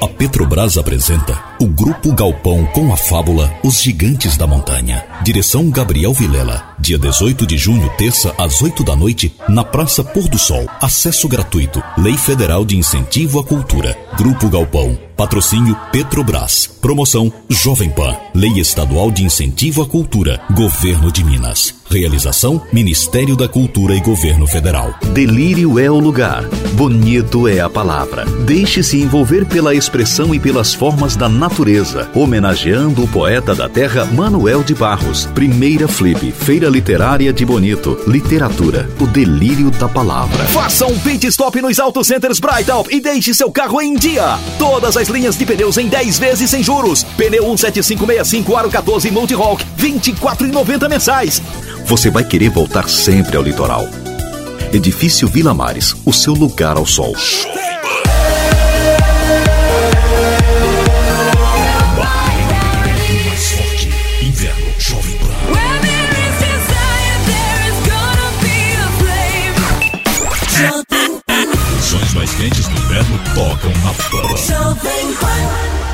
A Petrobras apresenta o Grupo Galpão com a fábula Os Gigantes da Montanha. Direção Gabriel Vilela. Dia 18 de junho, terça, às 8 da noite, na Praça Pôr do Sol. Acesso gratuito. Lei Federal de Incentivo à Cultura. Grupo Galpão. Patrocínio Petrobras. Promoção Jovem Pan. Lei Estadual de Incentivo à Cultura. Governo de Minas. Realização Ministério da Cultura e Governo Federal. Delírio é o lugar. Bonito é a palavra. Deixe-se envolver pela expressão e pelas formas da natureza. Homenageando o poeta da terra Manuel de Barros. Primeira Flip. Feira Literária de Bonito. Literatura. O delírio da palavra. Faça um pit stop nos Auto Centers Brightalp e deixe seu carro em dia. Todas as linhas de pneus em 10 vezes sem juros. Pneu 17565 Aro 14 Multirock, 24,90 mensais. Você vai querer voltar sempre ao litoral. Edifício Vila Mares, o seu lugar ao sol. Sons mais quentes do inverno tocam na Pan.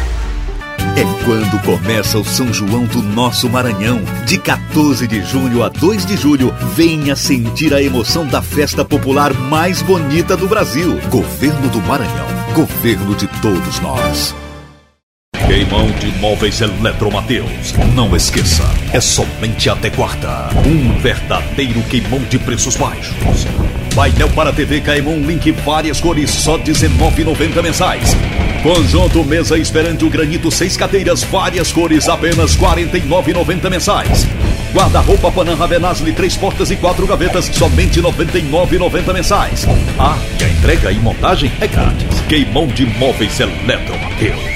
É quando começa o São João do nosso Maranhão. De 14 de junho a 2 de julho, venha sentir a emoção da festa popular mais bonita do Brasil. Governo do Maranhão. Governo de todos nós. Queimão de Móveis Eletromateus. Não esqueça, é somente até quarta. Um verdadeiro queimão de preços baixos. Painel para TV Caimon Link várias cores, só R$19,90 mensais. Conjunto mesa esperante o granito, seis cadeiras, várias cores, apenas R$49,90 mensais. Guarda-roupa Panam Ravenasli, três portas e quatro gavetas, somente R$99,90 mensais. Ah, e a entrega e montagem é grátis. Queimão de Móveis Eletromateus.